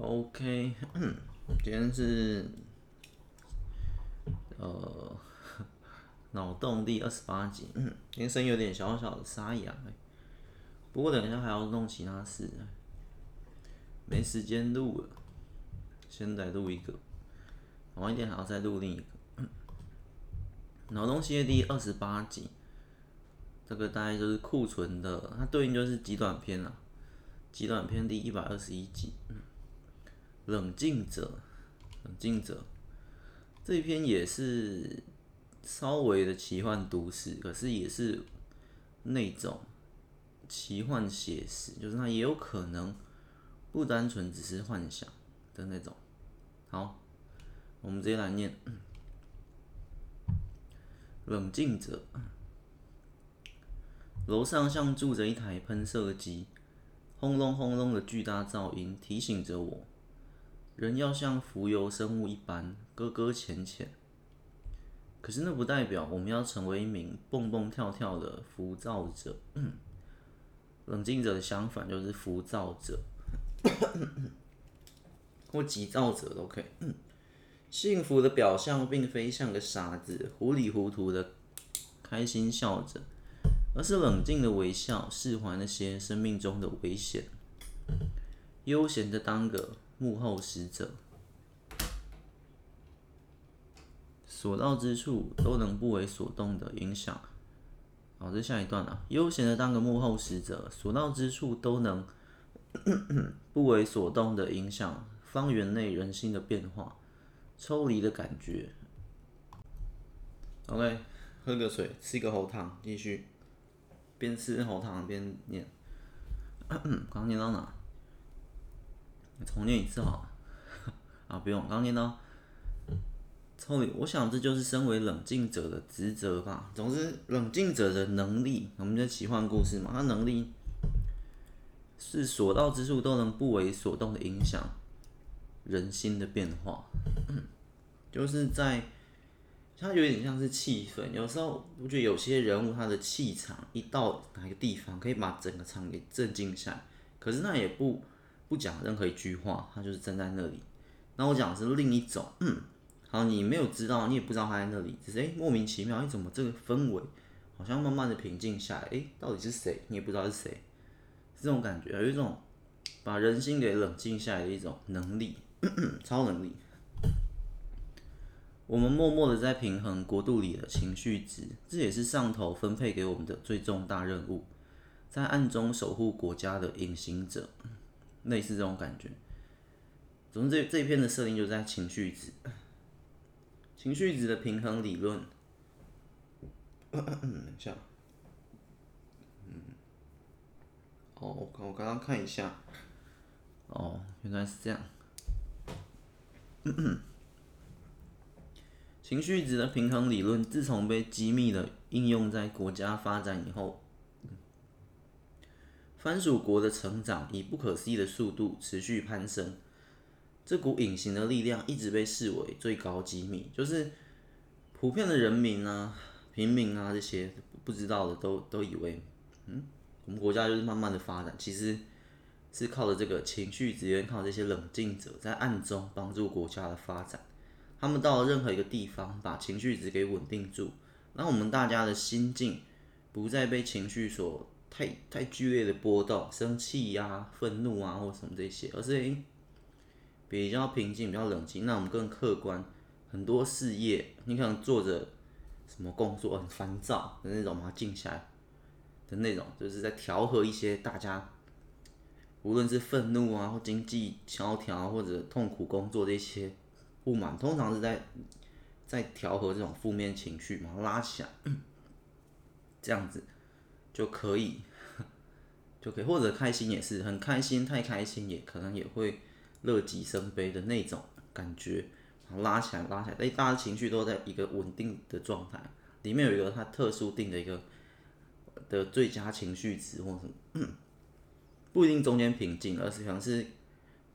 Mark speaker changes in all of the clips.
Speaker 1: OK，今天是呃 脑洞第二十八集，今天声音有点小小的沙哑，不过等一下还要弄其他事，没时间录了，先来录一个，晚一点还要再录另一个。脑洞系列第二十八集，这个大概就是库存的，它对应就是极短篇了，极短篇第一百二十一集。冷静者，冷静者，这一篇也是稍微的奇幻都市，可是也是那种奇幻写实，就是它也有可能不单纯只是幻想的那种。好，我们直接来念。冷静者，楼上像住着一台喷射机，轰隆轰隆的巨大噪音提醒着我。人要像浮游生物一般搁搁浅浅，可是那不代表我们要成为一名蹦蹦跳跳的浮躁者。冷静者的相反就是浮躁者，或急躁者都可以。幸福的表象并非像个傻子糊里糊涂的开心笑着，而是冷静的微笑，释怀那些生命中的危险，悠闲的当个。幕后使者，所到之处都能不为所动的影响。好，这下一段啊，悠闲的当个幕后使者，所到之处都能 不为所动的影响方圆内人心的变化，抽离的感觉。OK，喝个水，吃个喉糖，继续边吃喉糖边念。刚念到哪？重念一次好了，啊，不用，刚念到，抽离，我想这就是身为冷静者的职责吧。总之，冷静者的能力，我们的奇幻故事嘛，他能力是所到之处都能不为所动的影响人心的变化，就是在，他有点像是气氛。有时候我觉得有些人物他的气场一到哪个地方，可以把整个场给镇静下来，可是那也不。不讲任何一句话，他就是站在那里。那我讲的是另一种，嗯，好，你没有知道，你也不知道他在那里，只是诶、莫名其妙，你怎么这个氛围好像慢慢的平静下来？诶、到底是谁？你也不知道是谁，是这种感觉，有一种把人心给冷静下来的一种能力，超能力。我们默默的在平衡国度里的情绪值，这也是上头分配给我们的最重大任务，在暗中守护国家的隐形者。类似这种感觉。总之，这这一篇的设定就在情绪值，情绪值的平衡理论。嗯，等一下，嗯，哦，我我刚刚看一下，哦，原来是这样。情绪值的平衡理论自从被机密的应用在国家发展以后。藩属国的成长以不可思议的速度持续攀升，这股隐形的力量一直被视为最高机密，就是普遍的人民啊、平民啊这些不知道的都都以为，嗯，我们国家就是慢慢的发展，其实是靠着这个情绪资源，靠这些冷静者在暗中帮助国家的发展。他们到了任何一个地方，把情绪值给稳定住，让我们大家的心境不再被情绪所。太太剧烈的波动，生气呀、愤怒啊，或什么这些，而是、比较平静、比较冷静。那我们更客观，很多事业，你可能做着什么工作很烦躁的那种，把它静下来的那种，就是在调和一些大家，无论是愤怒啊，或经济萧条，或者痛苦工作这些不满，通常是在在调和这种负面情绪嘛，拉起来，这样子就可以。就可以，或者开心也是很开心，太开心也可能也会乐极生悲的那种感觉，然后拉起来拉起来，哎，大家情绪都在一个稳定的状态，里面有一个它特殊定的一个的最佳情绪值或什么，不一定中间平静，而是可能是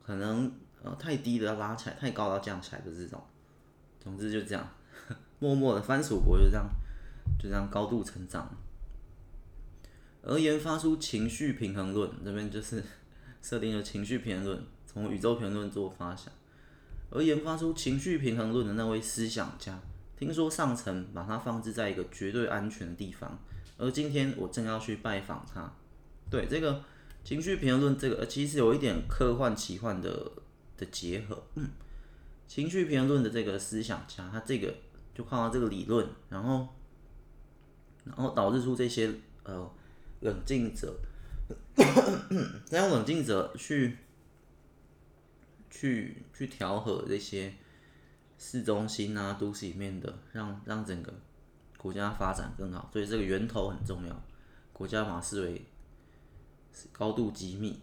Speaker 1: 可能呃太低的要拉起来，太高的要降起来的这种，总之就这样，默默的番薯国就这样就这样高度成长。而研发出情绪平衡论，这边就是 设定了情绪平衡论，从宇宙平衡论做发想，而研发出情绪平衡论的那位思想家，听说上层把他放置在一个绝对安全的地方，而今天我正要去拜访他。对，这个情绪平衡论，这个其实有一点科幻奇幻的的结合。嗯，情绪平衡论的这个思想家，他这个就靠他这个理论，然后然后导致出这些呃冷静者。再用冷静者去去去调和这些市中心啊、都市里面的，让让整个国家发展更好。所以这个源头很重要，国家把它视为高度机密。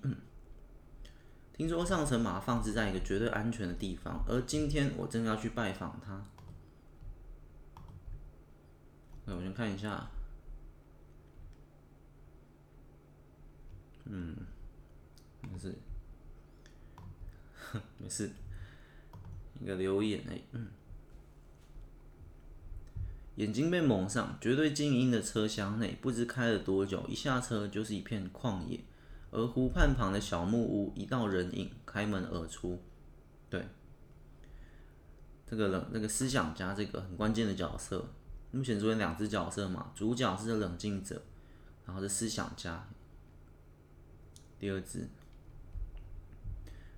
Speaker 1: 听说上层把它放置在一个绝对安全的地方，而今天我正要去拜访他。那我先看一下。嗯，没事，没事，一个留言哎，嗯，眼睛被蒙上，绝对静音的车厢内，不知开了多久，一下车就是一片旷野，而湖畔旁的小木屋，一道人影开门而出，对，这个冷，那个思想家，这个很关键的角色，目前出现两只角色嘛，主角是冷静者，然后是思想家。第二只，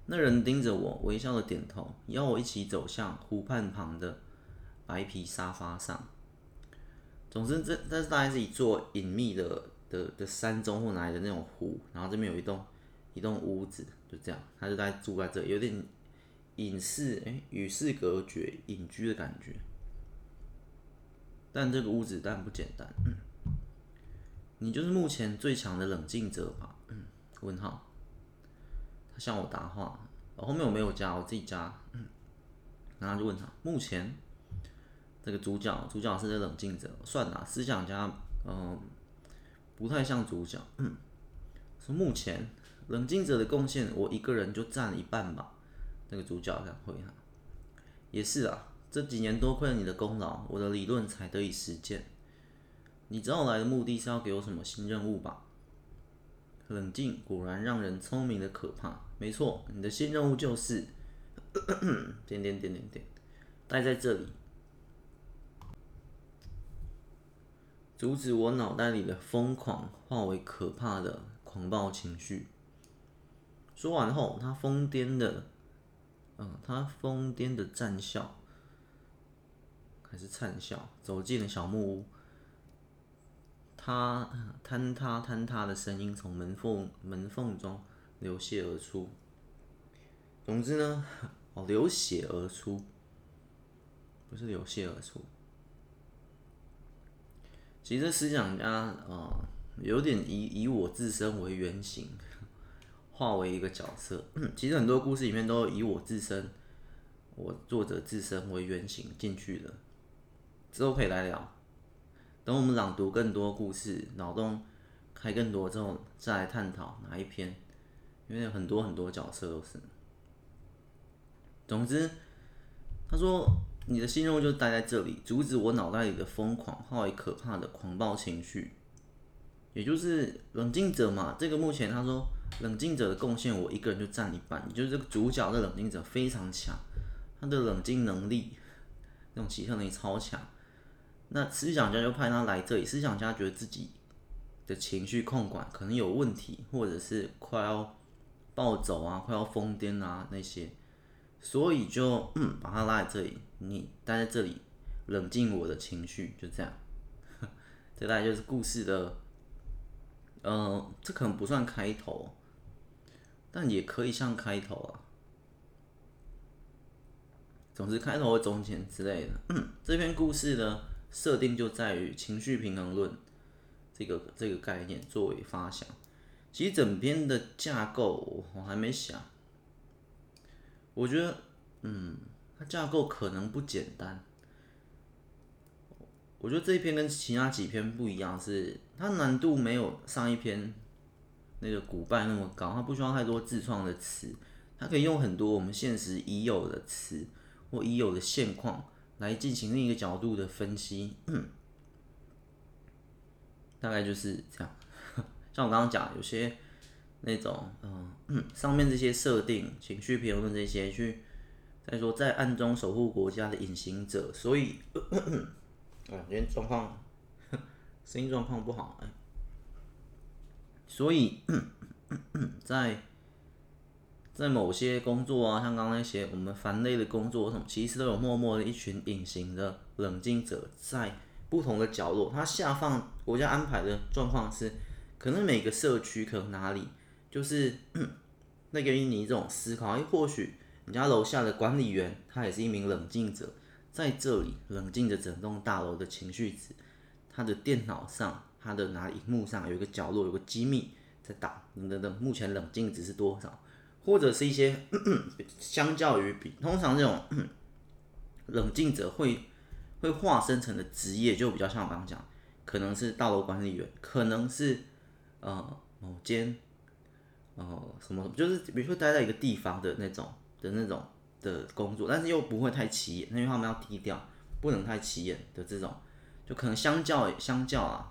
Speaker 1: 那人盯着我，微笑的点头，邀我一起走向湖畔旁的白皮沙发上。总之，这这是大概是一座隐秘的的的山中或哪里的那种湖，然后这边有一栋一栋屋子，就这样，他就在住在这，有点隐士哎，与世隔绝、隐居的感觉。但这个屋子但不简单，嗯，你就是目前最强的冷静者吧？问号，他向我答话，后面我没有加，我自己加，嗯，然后就问他，目前这个主角，主角是在冷静者，算了，思想家，嗯，不太像主角，嗯，说目前冷静者的贡献，我一个人就占了一半吧，那个主角这样回他，也是啊，这几年多亏了你的功劳，我的理论才得以实践，你知道我来的目的是要给我什么新任务吧？冷静果然让人聪明的可怕。没错，你的新任务就是 点点点点点，待在这里，阻止我脑袋里的疯狂化为可怕的狂暴情绪。说完后，他疯癫的，嗯，他疯癫的战笑，还是灿笑，走进了小木屋。他坍塌坍塌的声音从门缝门缝中流泻而出。总之呢，哦，流血而出，不是流泻而出。其实思想家啊、有点以以我自身为原型，化为一个角色。其实很多故事里面都以我自身，我作者自身为原型进去的。之后可以来聊。等我们朗读更多故事，脑洞开更多之后，再来探讨哪一篇，因为有很多很多角色都是。总之，他说你的新任务就待在这里，阻止我脑袋里的疯狂化为可怕的狂暴情绪，也就是冷静者嘛。这个目前他说冷静者的贡献，我一个人就占一半，也就是这个主角的冷静者非常强，他的冷静能力，那种奇特能力超强。那思想家就派他来这里，思想家觉得自己的情绪控管可能有问题，或者是快要暴走啊，快要疯癫啊那些，所以就嗯把他拉来这里，你待在这里冷静我的情绪，就这样。这大概就是故事的，呃，这可能不算开头，但也可以像开头啊。总之开头和中间之类的。嗯，这篇故事呢。设定就在于情绪平衡论这个这个概念作为发想，其实整篇的架构我还没想，我觉得，嗯，它架构可能不简单。我觉得这一篇跟其他几篇不一样，是它难度没有上一篇那个古拜那么高，它不需要太多自创的词，它可以用很多我们现实已有的词或已有的现况。来进行另一个角度的分析，大概就是这样。像我刚刚讲，有些那种嗯嗯上面这些设定、情绪评论这些去再说在暗中守护国家的隐形者，所以啊，今天状况 声音状况不好哎，所以在在某些工作啊，像刚刚那些我们烦累的工作什么，其实都有默默的一群隐形的冷静者在不同的角落。他下放国家安排的状况是，可能每个社区可能哪里。就是 那给你这种思考，哎，或许你家楼下的管理员他也是一名冷静者，在这里冷静着整栋大楼的情绪值。他的电脑上，他的哪里荧幕上有一个角落有个机密在打，等等等，目前冷静值是多少？或者是一些 相较于比，通常这种 冷静者会会化身成的职业，就比较像我刚刚讲，可能是大楼管理员，可能是呃某间。哦，什么就是比如说待在一个地方的那种的那种的工作，但是又不会太起眼，因为他们要低调，不能太起眼的这种，就可能相较相较啊，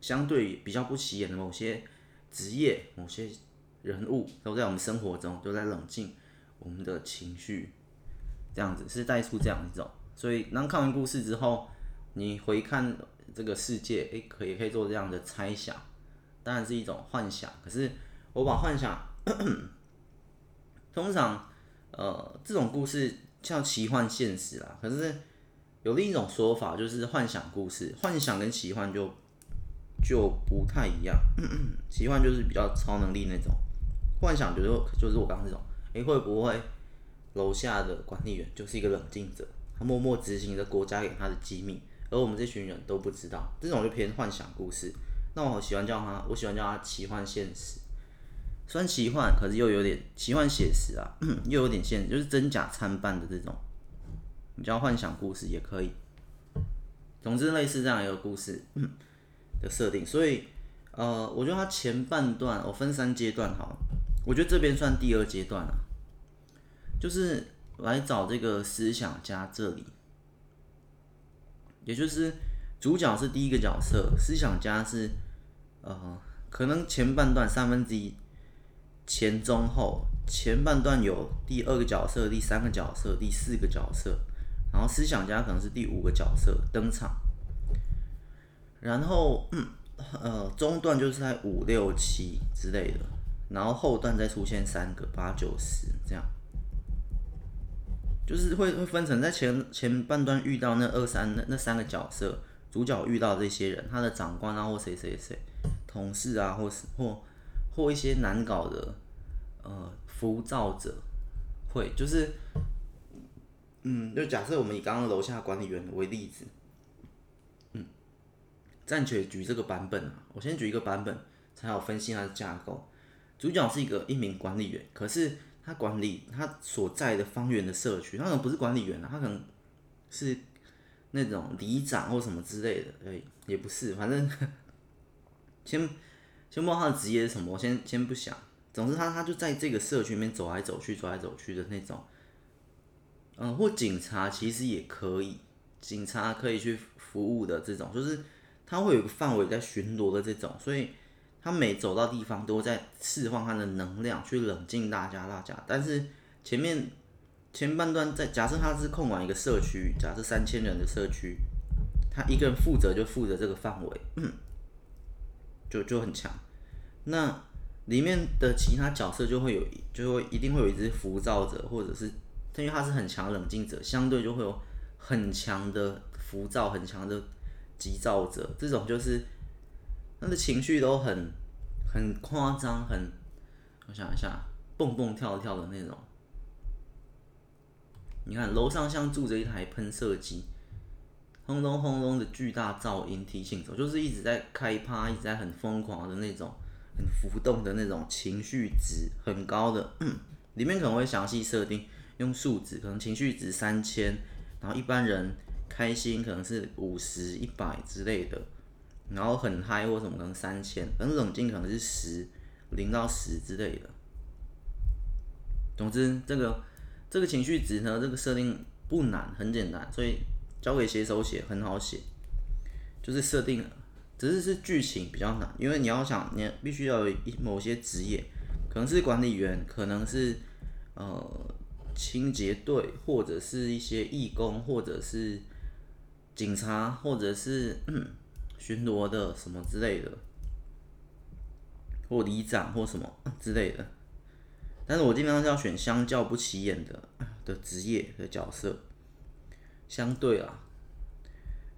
Speaker 1: 相对于比较不起眼的某些职业、某些人物，都在我们生活中都在冷静我们的情绪，这样子是带出这样一种。所以当看完故事之后，你回看这个世界，诶，可以可以做这样的猜想，当然是一种幻想，可是。我把幻想，通常，呃，这种故事叫奇幻现实啦。可是有另一种说法，就是幻想故事。幻想跟奇幻就就不太一样。奇幻就是比较超能力那种，幻想就是就是我刚刚这种。诶，会不会楼下的管理员就是一个冷静者，他默默执行着国家给他的机密，而我们这群人都不知道。这种就偏幻想故事。那我喜欢叫他，我喜欢叫他奇幻现实。虽然奇幻，可是又有点奇幻写实啊，又有点现，就是真假参半的这种，你叫幻想故事也可以。总之，类似这样一个故事的设定，所以呃，我觉得它前半段我分三阶段好了，我觉得这边算第二阶段了，就是来找这个思想家这里，也就是主角是第一个角色，思想家是呃，可能前半段三分之一。前中后，前半段有第二个角色、第三个角色、第四个角色，然后思想家可能是第五个角色登场，然后嗯呃中段就是在五六七之类的，然后后段再出现三个八九十这样，就是会会分成在前前半段遇到那二三那那三个角色，主角遇到这些人，他的长官啊或谁谁谁，同事啊或是或。或一些难搞的，呃，浮躁者，会就是，嗯，就假设我们以刚刚楼下管理员为例子，嗯，暂且举这个版本啊，我先举一个版本，才好分析它的架构。主角是一个一名管理员，可是他管理他所在的方圆的社区，他可能不是管理员啊，他可能是那种里长或什么之类的，哎，也不是，反正 先。先不知道他的职业是什么，我先先不想。总之他，他他就在这个社区里面走来走去，走来走去的那种。嗯，或警察其实也可以，警察可以去服务的这种，就是他会有个范围在巡逻的这种，所以他每走到地方都在释放他的能量去冷静大家，大家。但是前面前半段在假设他是控管一个社区，假设三千人的社区，他一个人负责就负责这个范围。就就很强，那里面的其他角色就会有，就会一定会有一只浮躁者，或者是，因为他是很强冷静者，相对就会有很强的浮躁、很强的急躁者，这种就是他的情绪都很很夸张，很，我想一下，蹦蹦跳跳的那种。你看楼上像住着一台喷射机。轰隆轰隆的巨大噪音提醒着，就是一直在开趴，一直在很疯狂的那种，很浮动的那种情绪值很高的，里面可能会详细设定用数值，可能情绪值三千，然后一般人开心可能是五十、一百之类的，然后很嗨或什么可能三千，很冷静可能是十、零到十之类的。总之，这个这个情绪值呢，这个设定不难，很简单，所以。交给写手写很好写，就是设定，只是是剧情比较难，因为你要想，你必须要有一某些职业，可能是管理员，可能是呃清洁队，或者是一些义工，或者是警察，或者是巡逻的什么之类的，或里长或什么之类的。但是我基本上是要选相较不起眼的的职业的角色，相对啊。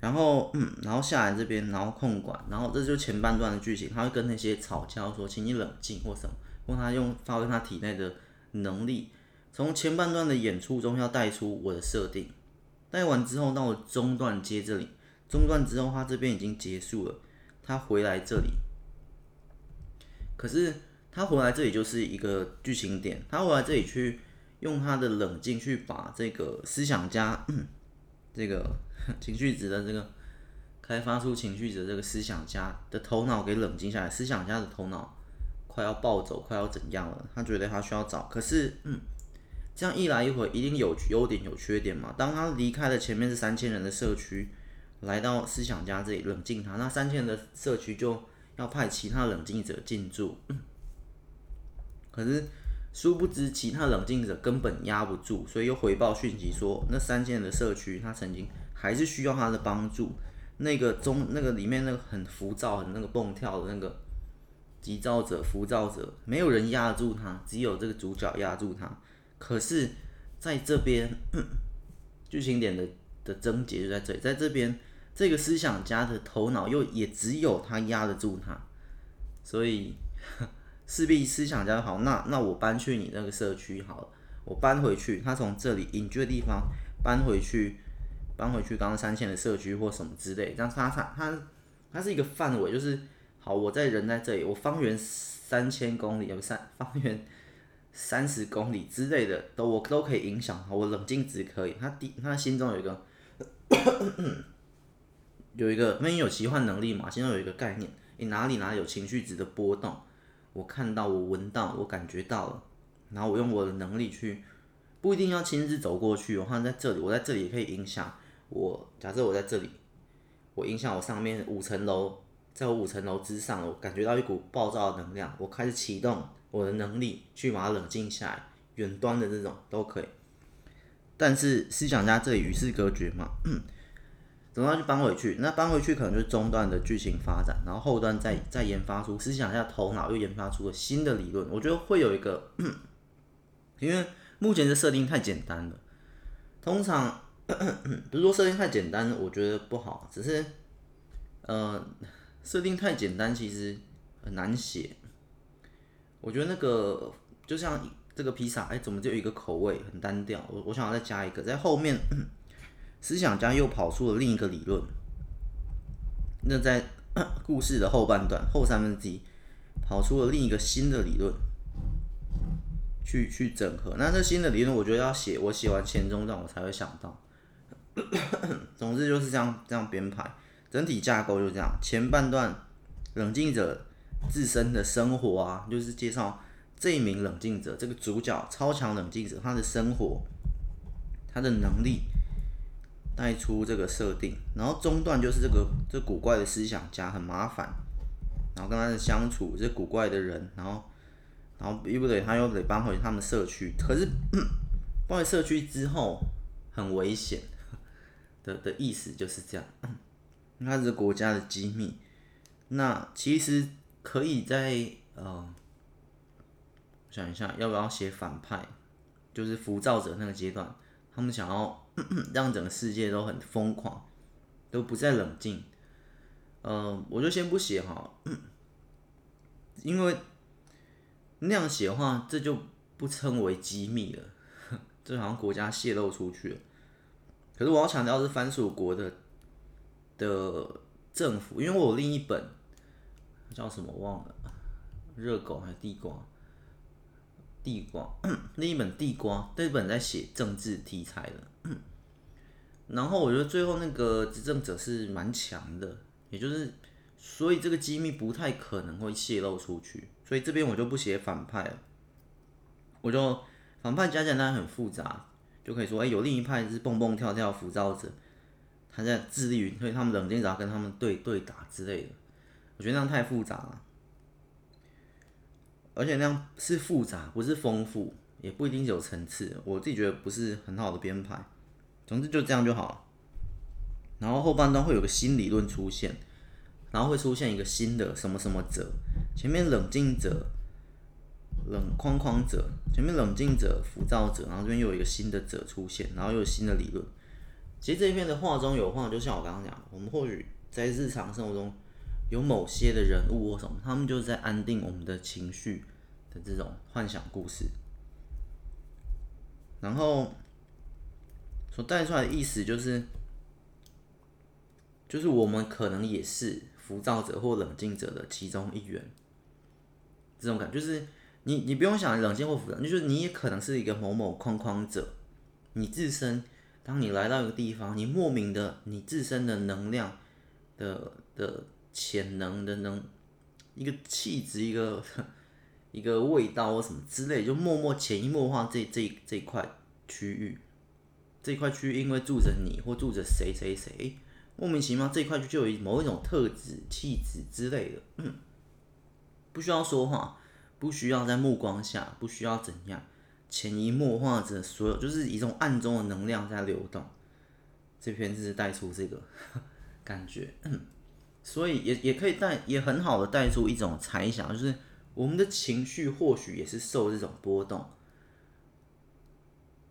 Speaker 1: 然后，嗯，然后下来这边，然后控管，然后这就前半段的剧情，他会跟那些吵架说，请你冷静或什么，问他用发挥他体内的能力。从前半段的演出中要带出我的设定，带完之后到中段接这里，中段之后他这边已经结束了，他回来这里，可是他回来这里就是一个剧情点，他回来这里去用他的冷静去把这个思想家，这个。情绪值的这个开发出情绪值的这个思想家的头脑给冷静下来，思想家的头脑快要暴走，快要怎样了？他觉得他需要找，可是，嗯，这样一来一回，一定有优点有缺点嘛。当他离开了前面是三千人的社区，来到思想家这里冷静他，那三千人的社区就要派其他冷静者进驻，可是殊不知其他冷静者根本压不住，所以又回报讯息说，那三千人的社区他曾经。还是需要他的帮助。那个中那个里面那个很浮躁、很那个蹦跳的那个急躁者、浮躁者，没有人压得住他，只有这个主角压住他。可是在这边，剧情点的的症结就在这里，在这边这个思想家的头脑又也只有他压得住他，所以 势必思想家好，那那我搬去你那个社区好了，我搬回去，他从这里隐居的地方搬回去。搬回去刚刚三千的社区或什么之类，这样他他他是一个范围，就是好，我在人在这里，我方圆三千公里，有 三方圆三十公里之类的，都我都可以影响。我冷静值可以。他第他心中有一个有一个，因为有奇幻能力嘛，心中有一个概念，你哪里哪里有情绪值的波动，我看到，我闻到，我感觉到了，然后我用我的能力去，不一定要亲自走过去，我看在这里，我在这里也可以影响。我假设我在这里，我影响我上面五层楼，在我五层楼之上，我感觉到一股暴躁的能量，我开始启动我的能力去把它冷静下来，远端的这种都可以。但是思想家这里与世隔绝嘛，怎怎么样去搬回去？那搬回去可能就是中段的剧情发展，然后后段再再研发出思想下头脑又研发出了新的理论，我觉得会有一个，因为目前的设定太简单了，通常。不是说设定太简单，我觉得不好，只是，呃，设定太简单其实很难写。我觉得那个就像这个披萨，哎，怎么就有一个口味很单调？我我想要再加一个，在后面，思想家又跑出了另一个理论。那在 故事的后半段后三分之一，跑出了另一个新的理论，去去整合。那这新的理论，我觉得要写，我写完前中段，我才会想到。总之就是这样，这样编排，整体架构就这样。前半段冷静者自身的生活啊，就是介绍这一名冷静者，这个主角超强冷静者他的生活，他的能力带出这个设定。然后中段就是这个这古怪的思想家很麻烦，然后跟他的相处，这古怪的人，然后然后又不得，他又得搬回他们社区，可是搬回社区之后很危险。的的意思就是这样，它是国家的机密。那其实可以在呃，想一下要不要写反派，就是浮躁者那个阶段，他们想要让整个世界都很疯狂，都不再冷静。呃，我就先不写哈，因为那样写的话，这就不称为机密了，这好像国家泄露出去了。可是我要强调是番薯国的的政府，因为我有另一本叫什么忘了，热狗还是地瓜？地瓜，另一本地瓜，这本在写政治题材的。然后我觉得最后那个执政者是蛮强的，也就是所以这个机密不太可能会泄露出去，所以这边我就不写反派了，我就反派加起来当然很复杂。就可以说，哎、有另一派是蹦蹦跳跳浮躁者，他在致力于，所以他们冷静，然后跟他们对对打之类的。我觉得那样太复杂了。而且那样是复杂，不是丰富，也不一定是有层次。我自己觉得不是很好的编排。总之就这样就好了。然后后半段会有个新理论出现，然后会出现一个新的什么什么者，前面冷静者、冷框框者，前面冷静者、浮躁者，然后这边又有一个新的者出现，然后又有新的理论。其实这一篇的话中有话，就像我刚刚讲的，我们或许在日常生活中有某些的人物或什么，他们就是在安定我们的情绪的这种幻想故事，然后所带出来的意思就是，就是我们可能也是浮躁者或冷静者的其中一员，这种感觉就是你你不用想冷静或浮躁，就是你也可能是一个某某框框者，你自身。当你来到一个地方，你莫名的，你自身的能量的的潜能的能，一个气质，一个 一个味道或什么之类，就默默潜移默化这这这一块区域，这块区域因为住着你或住着谁谁谁，莫名其妙这块就就有某一种特质、气质之类的，不需要说话，不需要在目光下，不需要怎样。潜移默化着所有，就是一种暗中的能量在流动。这篇就是带出这个 感觉，所以也也可以带，也很好的带出一种猜想，就是我们的情绪或许也是受这种波动。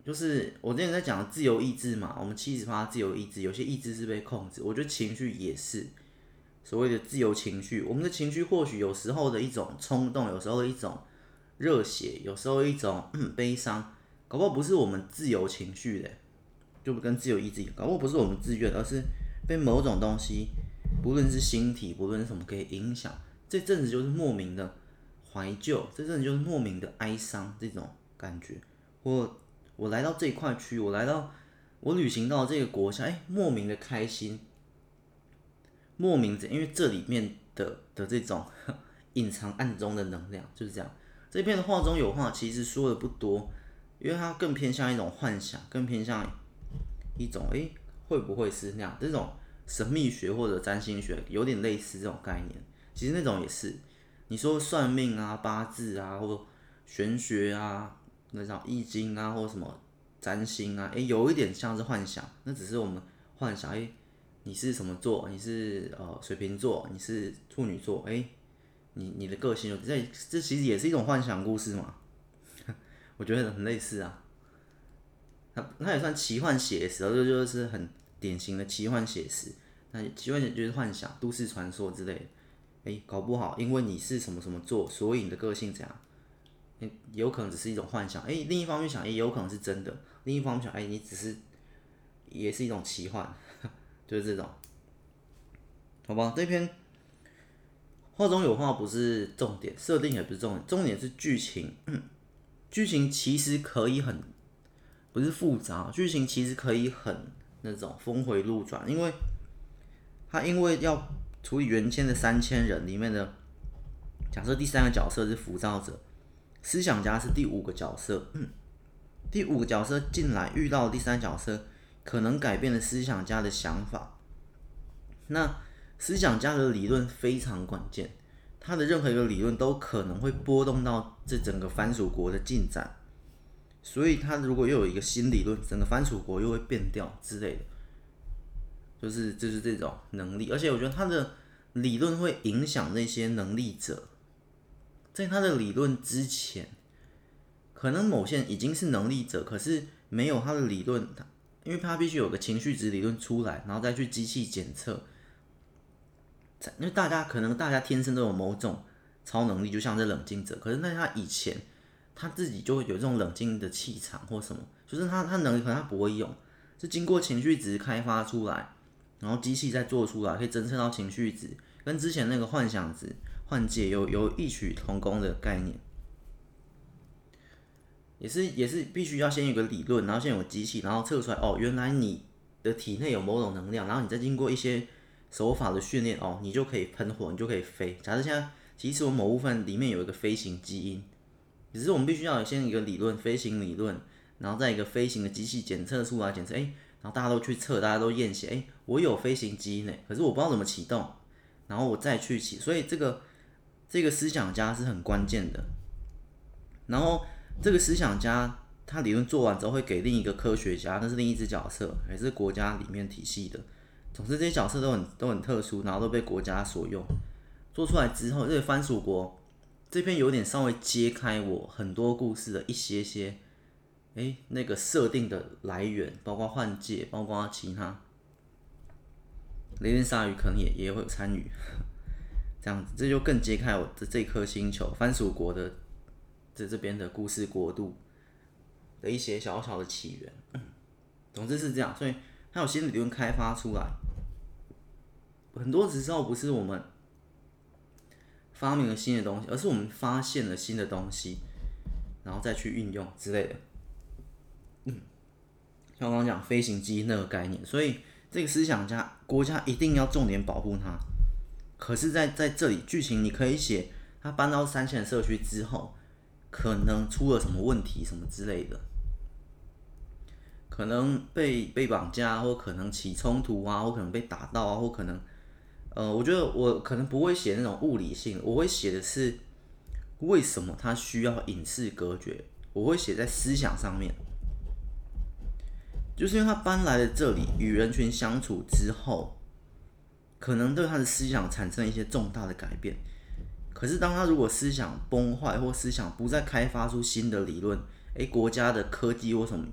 Speaker 1: 就是我之前在讲自由意志嘛，我们七十趴自由意志，有些意志是被控制，我觉得情绪也是所谓的自由情绪。我们的情绪或许有时候的一种冲动，有时候的一种。热血，有时候一种悲伤，搞不好不是我们自由情绪的，就跟自由意志，搞不好不是我们自愿，而是被某种东西，不论是星体，不论是什么，给影响。这阵子就是莫名的怀旧，这阵子就是莫名的哀伤，这种感觉。我我来到这一块区域，我来到我旅行到这个国家，哎，莫名的开心，莫名的，因为这里面的的这种隐藏暗中的能量就是这样。这片的话中有话，其实说的不多，因为它更偏向一种幻想，更偏向一种诶，会不会是那样？这种神秘学或者占星学有点类似这种概念。其实那种也是，你说算命啊、八字啊，或者玄学啊，那种易经啊，或什么占星啊，诶，有一点像是幻想。那只是我们幻想，诶，你是什么座？你是呃水瓶座？你是处女座？诶。你你的个性，这这其实也是一种幻想故事嘛，我觉得很类似啊。它它也算奇幻写实，这就是很典型的奇幻写实。那奇幻就是幻想、都市传说之类的。哎，搞不好因为你是什么什么座，所以你的个性怎样？哎，有可能只是一种幻想。哎，另一方面想，也有可能是真的。另一方面想，哎，你只是也是一种奇幻，就是这种。好吧，这篇。话中有话不是重点，设定也不是重点，重点是剧情。剧情其实可以很不是复杂，剧情其实可以很那种峰回路转，因为他因为要处理原先的三千人里面的，假设第三个角色是浮躁者，思想家是第五个角色，第五个角色进来遇到第三角色，可能改变了思想家的想法，那。思想家的理论非常关键，他的任何一个理论都可能会波动到这整个藩属国的进展，所以他如果又有一个新理论，整个藩属国又会变掉之类的，就是就是这种能力。而且我觉得他的理论会影响那些能力者，在他的理论之前，可能某些人已经是能力者，可是没有他的理论，他因为他必须有个情绪值理论出来，然后再去机器检测。因为大家可能大家天生都有某种超能力，就像这冷静者。可是那他以前他自己就会有这种冷静的气场或什么，就是他他能力可能他不会用，是经过情绪值开发出来，然后机器再做出来，可以侦测到情绪值，跟之前那个幻想值幻界有有异曲同工的概念，也是也是必须要先有个理论，然后先有机器，然后测出来哦，原来你的体内有某种能量，然后你再经过一些。手法的训练哦，你就可以喷火，你就可以飞。假设现在其实我们某部分里面有一个飞行基因，只是我们必须要先一个理论，飞行理论，然后再一个飞行的机器检测出来，检测哎，然后大家都去测，大家都验血，哎，我有飞行基因呢，可是我不知道怎么启动，然后我再去启，所以这个这个思想家是很关键的，然后这个思想家他理论做完之后会给另一个科学家，那是另一只角色，也是国家里面体系的。总之这些角色都很都很特殊，然后都被国家所用。做出来之后，这个番薯国这边有点稍微揭开我很多故事的一些些，哎，那个设定的来源，包括换届，包括其他。雷电鲨鱼可能也也会有参与，这样子这就更揭开我的这颗星球番薯国的这这边的故事国度的一些小小的起源。总之是这样，所以它有新的理论开发出来，很多时候不是我们发明了新的东西，而是我们发现了新的东西，然后再去运用之类的。刚刚讲飞行机那个概念，所以。这个思想家，国家一定要重点保护他。可是在，在这里剧情，你可以写他搬到三线社区之后，可能出了什么问题，什么之类的，可能被被绑架，或可能起冲突啊，或可能被打到啊，或可能，呃，我觉得我可能不会写那种物理性，我会写的是为什么他需要隐世隔绝，我会写在思想上面。就是因为他搬来了这里，与人群相处之后，可能对他的思想产生一些重大的改变。可是，当他如果思想崩坏，或思想不再开发出新的理论，诶，国家的科技或什么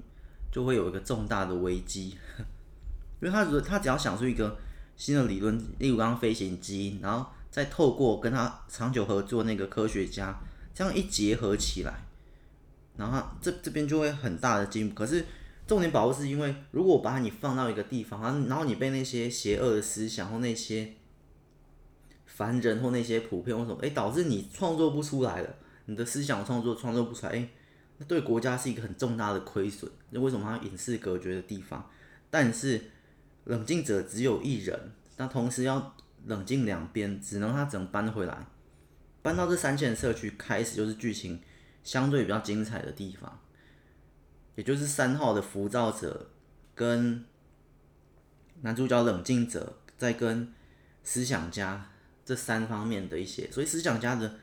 Speaker 1: 就会有一个重大的危机。因为他如果他只要想出一个新的理论，例如刚刚飞行机，然后再透过跟他长久合作那个科学家，这样一结合起来，然后这这边就会很大的进步。可是。重点保护是因为，如果我把你放到一个地方，然后你被那些邪恶的思想或那些凡人或那些普遍或什么，哎，导致你创作不出来了，你的思想创作创作不出来，哎，那对国家是一个很重大的亏损。那为什么他要与世隔绝的地方？但是冷静者只有一人，那同时要冷静两边，只能他只能搬回来，搬到这三线社区，开始就是剧情相对比较精彩的地方。也就是三号的浮躁者，跟男主角冷静者，在跟思想家这三方面的一些，所以思想家的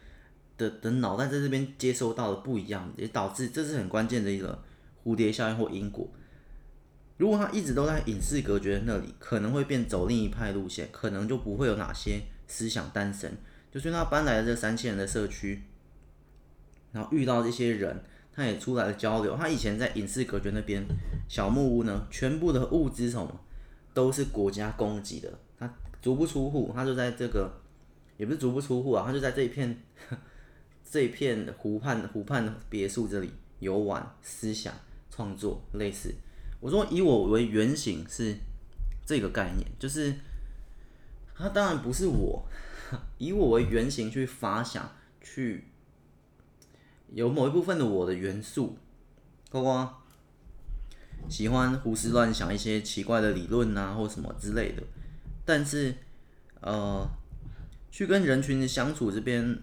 Speaker 1: 的的脑袋在这边接收到的不一样，也导致这是很关键的一个蝴蝶效应或因果。如果他一直都在与世隔绝那里，可能会变走另一派路线，可能就不会有哪些思想诞生。就是他搬来了这三千人的社区，然后遇到这些人。他也出来了交流。他以前在与世隔绝那边小木屋呢，全部的物资什么都是国家供给的，他足不出户，他就在这个也不是足不出户啊，他就在这一片 这一片湖畔湖畔别墅这里游玩、思想创作类似。我说以我为原型是这个概念，就是他当然不是我，以我为原型去发想去。有某一部分的我的元素，包括喜欢胡思乱想一些奇怪的理论啊，或什么之类的。但是，呃，去跟人群的相处这边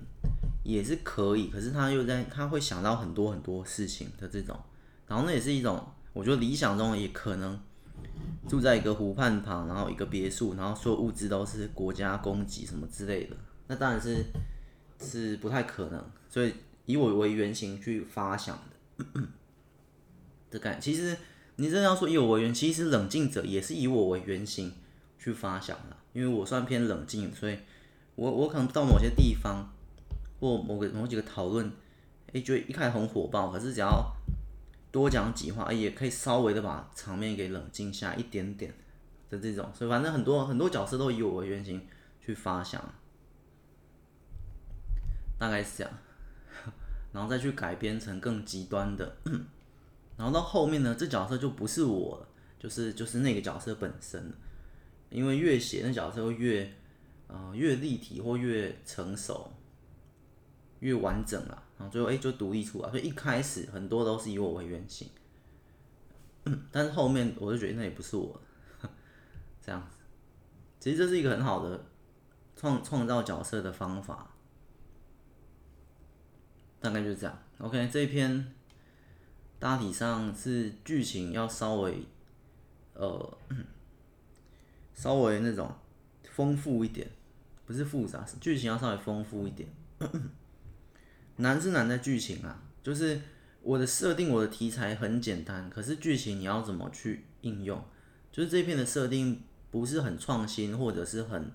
Speaker 1: 也是可以。可是他又在，他会想到很多很多事情的这种。然后那也是一种，我觉得理想中也可能住在一个湖畔旁，然后一个别墅，然后所有物资都是国家供给什么之类的。那当然是是不太可能，所以。以我为原型去发想的，这感其实你真的要说以我为原，其实冷静者也是以我为原型去发想的，因为我算偏冷静，所以我我可能到某些地方或某个某几个讨论，哎，觉得一开始很火爆，可是只要多讲几话，也可以稍微的把场面给冷静下一点点的这种，所以反正很多很多角色都以我为原型去发想，大概是这样。然后再去改编成更极端的，然后到后面呢，这角色就不是我了，就是就是那个角色本身，因为越写那角色会越啊、呃、越立体或越成熟，越完整了，然后最后哎就独立出来，所以一开始很多都是以我为原型，但是后面我就觉得那也不是我了，这样子，其实这是一个很好的创创造角色的方法。大概就是这样，OK，这一篇大体上是剧情要稍微，呃，稍微那种丰富一点，不是复杂，剧情要稍微丰富一点。难是难在剧情啊，就是我的设定，我的题材很简单，可是剧情你要怎么去应用？就是这片的设定不是很创新，或者是很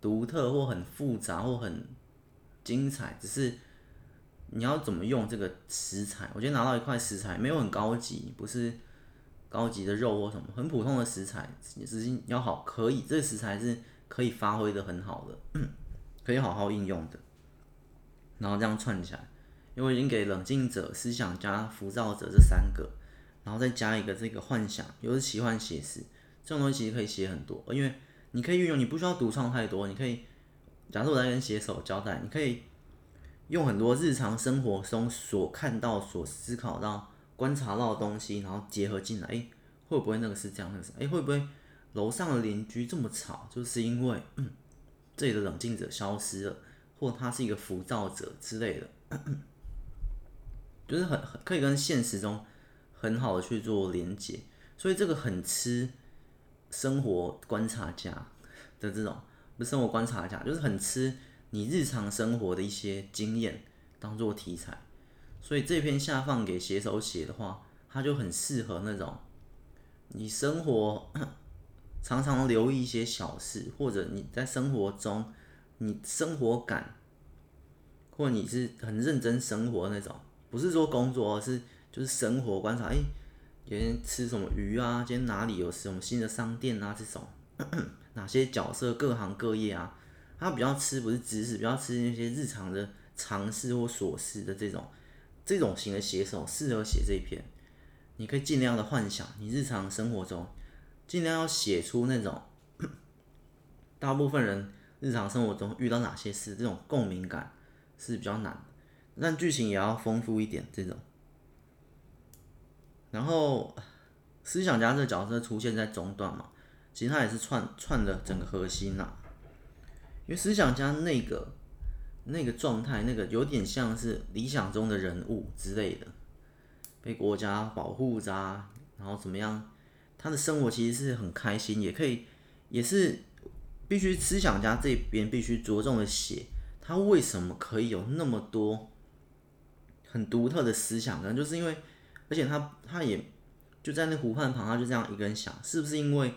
Speaker 1: 独特，或很复杂，或很精彩，只是你要怎么用这个食材？我觉得拿到一块食材，没有很高级，不是高级的肉或什么，很普通的食材，只是要好，可以，这个食材是可以发挥的很好的，可以好好应用的。然后这样串起来，因为已经给冷静者、思想家、浮躁者这三个，然后再加一个这个幻想，又是奇幻写实，这种东西其实可以写很多，因为你可以运用，你不需要独创太多，你可以，假设我在跟写手交代，你可以用很多日常生活中所看到、所思考到、观察到的东西，然后结合进来，诶，会不会那个是这样？那个是，诶，会不会楼上的邻居这么吵，就是因为，这里的冷静者消失了。或他是一个浮躁者之类的，就是很很可以跟现实中很好的去做连接，所以这个很吃生活观察家的这种，不是生活观察家，就是很吃你日常生活的一些经验当做题材，所以这篇下放给写手写的话，他就很适合那种你生活 常常留意一些小事，或者你在生活中。你生活感，或你是很认真生活那种，不是说工作，而是就是生活观察。哎、欸，今天吃什么鱼啊？今天哪里有什么新的商店啊？这种 哪些角色，各行各业啊？他比较吃不是知识，比较吃那些日常的常识或琐事的这种这种型的写手，适合写这一篇。你可以尽量的幻想，你日常生活中尽量要写出那种大部分人。日常生活中遇到哪些事，这种共鸣感是比较难，但剧情也要丰富一点这种。然后思想家这个角色出现在中段嘛，其实他也是串串的整个核心呐、啊，因为思想家那个那个状态，那个有点像是理想中的人物之类的，被国家保护着，然后怎么样，他的生活其实是很开心，也可以也是。必须思想家这边必须着重的写，他为什么可以有那么多很独特的思想呢？就是因为，而且他他也就在那湖畔旁，他就这样一个人想，是不是因为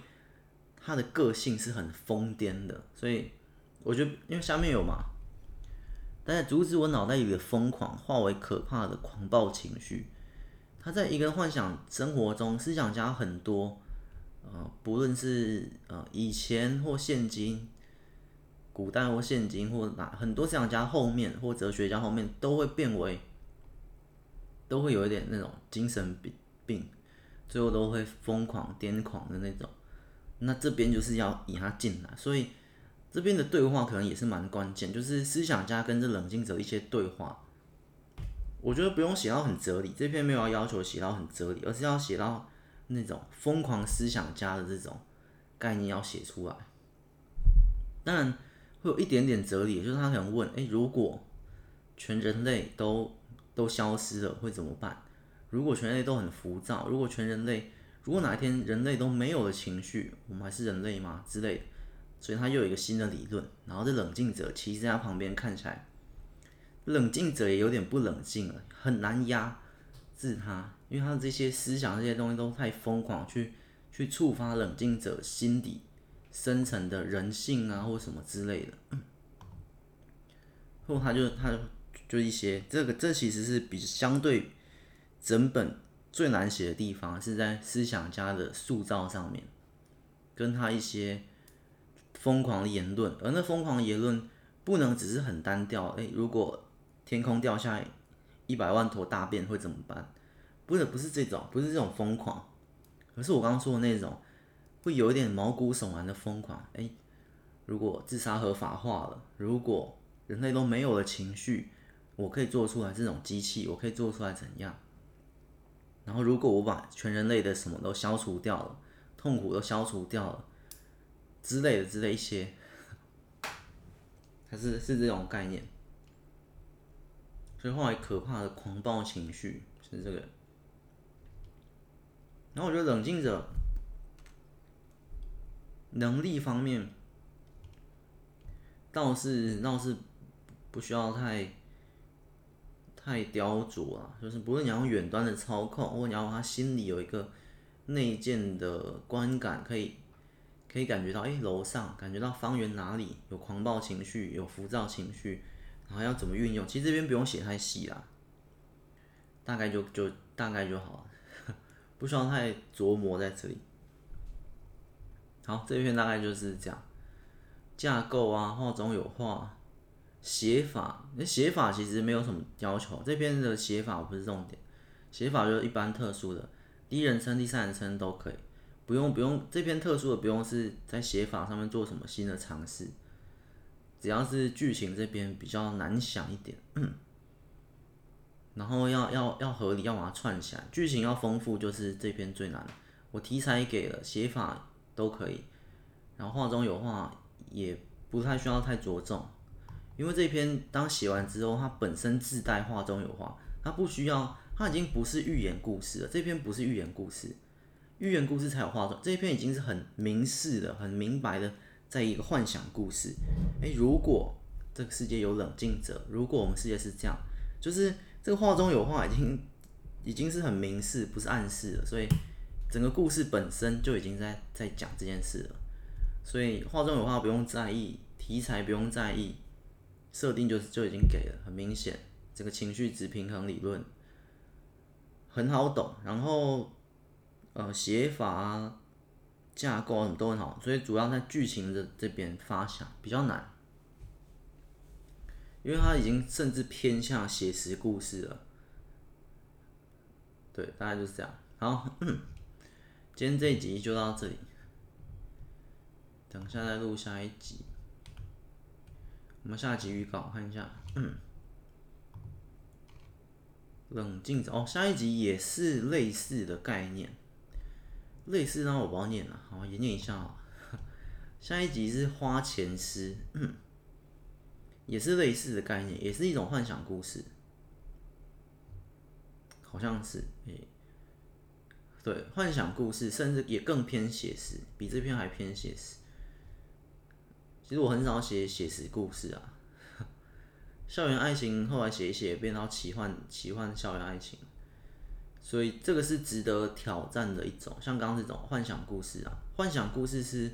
Speaker 1: 他的个性是很疯癫的？所以我觉得，因为下面有嘛，但是阻止我脑袋里的疯狂化为可怕的狂暴情绪。他在一个幻想生活中，思想家很多。呃，不论是呃以前或现今，古代或现今或哪很多思想家后面或哲学家后面都会变为，都会有一点那种精神病病，最后都会疯狂癫狂的那种。那这边就是要引他进来，所以这边的对话可能也是蛮关键，就是思想家跟这冷静者一些对话。我觉得不用写到很哲理，这篇没有要要求写到很哲理，而是要写到。那种疯狂思想家的这种概念要写出来，当然会有一点点哲理，就是他可能问：诶，如果全人类都都消失了，会怎么办？如果全人类都很浮躁，如果全人类，如果哪一天人类都没有了情绪，我们还是人类吗？之类的。所以他又有一个新的理论。然后这冷静者其实在他旁边看起来，冷静者也有点不冷静了，很难压制他。因为他的这些思想、这些东西都太疯狂，去去触发冷静者心底深层的人性啊，或什么之类的。或他就他就一些这个这其实是比相对整本最难写的地方，是在思想家的塑造上面，跟他一些疯狂的言论。而那疯狂的言论不能只是很单调。诶，如果天空掉下一百万坨大便会怎么办？不是不是这种，不是这种疯狂，而是我刚刚说的那种，会有一点毛骨悚然的疯狂。诶，如果自杀合法化了，如果人类都没有了情绪，我可以做出来这种机器，我可以做出来怎样？然后如果我把全人类的什么都消除掉了，痛苦都消除掉了，之类的之类一些，还是是这种概念，所以化为可怕的狂暴情绪是这个。然后我觉得冷静者能力方面倒是倒是不需要太太雕琢了，就是不论你要远端的操控，或者你要他心里有一个内建的观感，可以可以感觉到，哎，楼上感觉到方圆哪里有狂暴情绪，有浮躁情绪，然后要怎么运用？其实这边不用写太细啦，大概就就大概就好了，不需要太琢磨在这里。好，这篇大概就是这样，架构啊，画中有画。写法，那写法其实没有什么要求。这边的写法不是重点，写法就是一般特殊的，第一人称、第三人称都可以，不用不用。这篇特殊的不用是在写法上面做什么新的尝试，只要是剧情这边比较难想一点，然后要要要合理，要把它串起来，剧情要丰富，就是这篇最难。我题材给了，写法都可以，然后画中有画，也不太需要太着重。因为这篇当写完之后，它本身自带画中有画，它不需要，它已经不是寓言故事了。这篇不是寓言故事，寓言故事才有画中，这一篇已经是很明示的、很明白的，在一个幻想故事。诶，如果这个世界有冷静者，如果我们世界是这样，就是这个画中有画，已经已经是很明示，不是暗示了。所以整个故事本身就已经在在讲这件事了。所以画中有画不用在意，题材不用在意。设定就是就已经给了，很明显，这个情绪值平衡理论很好懂，然后呃写法啊、架构什么都很好，所以主要在剧情的这边发想比较难，因为它已经甚至偏向写实故事了。对，大概就是这样。好，今天这一集就到这里，等下再录下一集。我们下集预告看一下，嗯，冷静者哦，下一集也是类似的概念，类似，让我不要念了，好，也念一下啊。下一集是花钱诗，也是类似的概念，也是一种幻想故事，好像是，诶，对，幻想故事，甚至也更偏写实，比这篇还偏写实。其实我很少写写实故事啊，校园爱情后来写一写变到奇幻奇幻校园爱情，所以这个是值得挑战的一种，像刚刚这种幻想故事啊，幻想故事是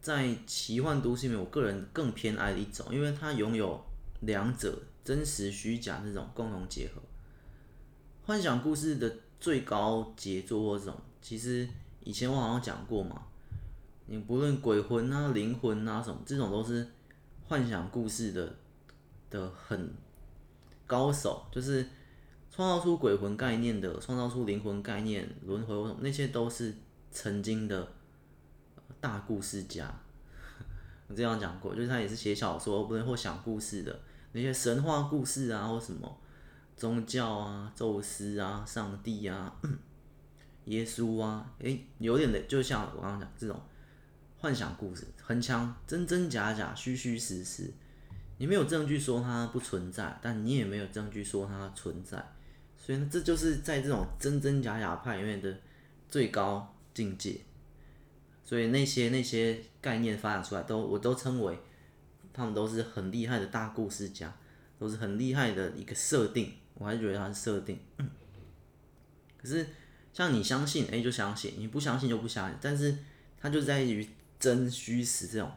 Speaker 1: 在奇幻都市里面，我个人更偏爱的一种，因为它拥有两者真实虚假这种共同结合。幻想故事的最高杰作或这种，其实以前我好像讲过嘛。你不论鬼魂啊、灵魂啊什么，这种都是幻想故事的的很高手，就是创造出鬼魂概念的、创造出灵魂概念、轮回，那些都是曾经的大故事家。我这样讲过，就是他也是写小说，不能或想故事的那些神话故事啊，或什么宗教啊、宙斯啊、上帝啊、耶稣啊，诶，有点的，就像我刚刚讲这种。幻想故事很强，真真假假，虚虚实实。你没有证据说它不存在，但你也没有证据说它存在。所以，这就是在这种真真假假派里面的最高境界。所以那些那些概念发展出来都，都我都称为他们都是很厉害的大故事家，都是很厉害的一个设定。我还是觉得它是设定。可是像你相信，哎，就相信；你不相信就不相信。但是它就在于。真虚实这种，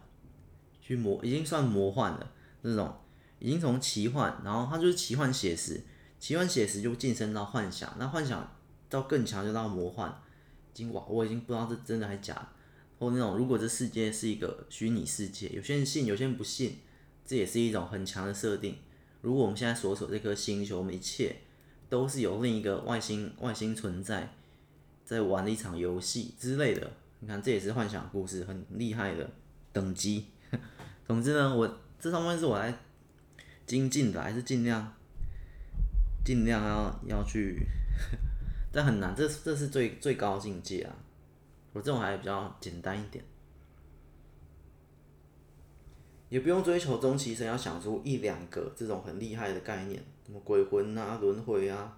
Speaker 1: 去魔已经算魔幻了，那种已经从奇幻，然后它就是奇幻写实，奇幻写实就晋升到幻想，那幻想到更强就到魔幻，已经哇，我已经不知道是真的还是假的，或那种如果这世界是一个虚拟世界，有些人信，有些人不信，这也是一种很强的设定。如果我们现在所处这颗星球，我们一切都是由另一个外星外星存在在玩的一场游戏之类的。你看，这也是幻想故事，很厉害的等级。总之呢，我这上面是我来精进的，还是尽量尽量要要去，但很难，这这是最最高境界啊！我这种还比较简单一点，也不用追求终其一生，要想出一两个这种很厉害的概念，什么鬼魂啊、轮回啊、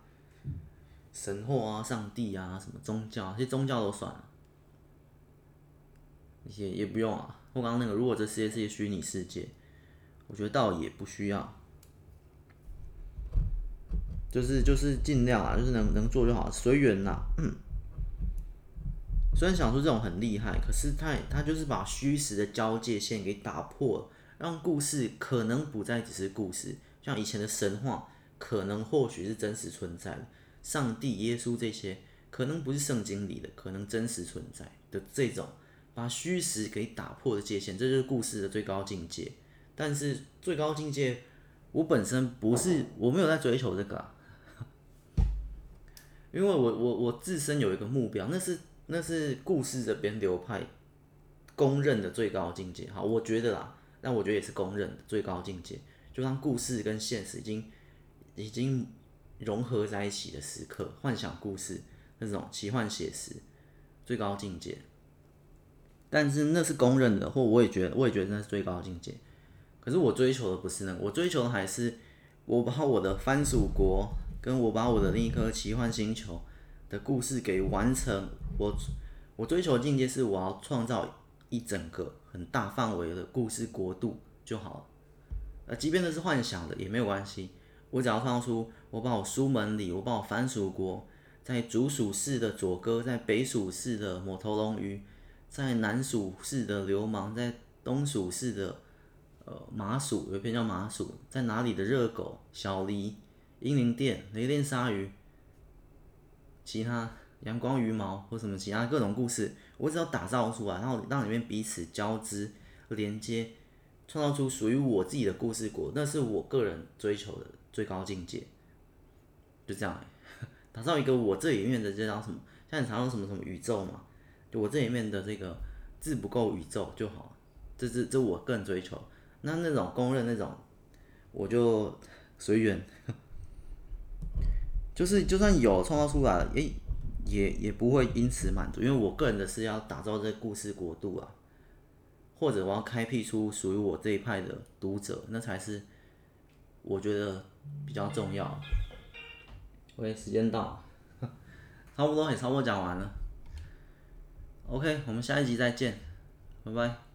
Speaker 1: 神话啊、上帝啊、什么宗教，这些宗教都算了。也也不用啊，我刚刚那个，如果这世界是一个虚拟世界，我觉得倒也不需要。就是就是尽量啊，就是能能做就好，随缘呐。嗯，虽然想说这种很厉害，可是他他就是把虚实的交界线给打破，让故事可能不再只是故事，像以前的神话，可能或许是真实存在的，上帝、耶稣这些可能不是圣经里的，可能真实存在的这种把虚实给打破的界限，这就是故事的最高境界。但是最高境界，我本身不是，我没有在追求这个啊。因为我我我自身有一个目标，那是那是故事这边流派公认的最高境界。好，我觉得啦，但我觉得也是公认的最高境界，就让故事跟现实已经已经融合在一起的时刻，幻想故事那种奇幻写实最高境界。但是那是公认的，或我也觉得我也觉得那是最高境界。可是我追求的不是那个，我追求的还是我把我的番薯国。跟我把我的另一颗奇幻星球的故事给完成，我我追求的境界是我要创造一整个很大范围的故事国度就好了。呃，即便那是幻想的也没有关系，我只要创造出我把我书门里，我把我番薯国，在主属市的佐哥，在北属市的抹头龙鱼，在南属市的流氓，在东属市的呃麻薯，有一篇叫麻薯，在哪里的热狗小黎。英灵殿、雷电鲨鱼、其他阳光鱼毛或什么其他各种故事，我只要打造出来，然后让里面彼此交织、连接，创造出属于我自己的故事国，那是我个人追求的最高境界。就这样，打造一个我这里面的这叫什么？像你常说什么什么宇宙嘛？就我这里面的这个字不够宇宙就好，这是这我个人追求。那那种公认那种，我就随缘。就是，就算有创造出来，诶、也也不会因此满足，因为我个人的是要打造这故事国度啊，或者我要开辟出属于我这一派的读者，那才是我觉得比较重要。OK，时间到，差不多也差不多讲完了。OK，我们下一集再见，拜拜。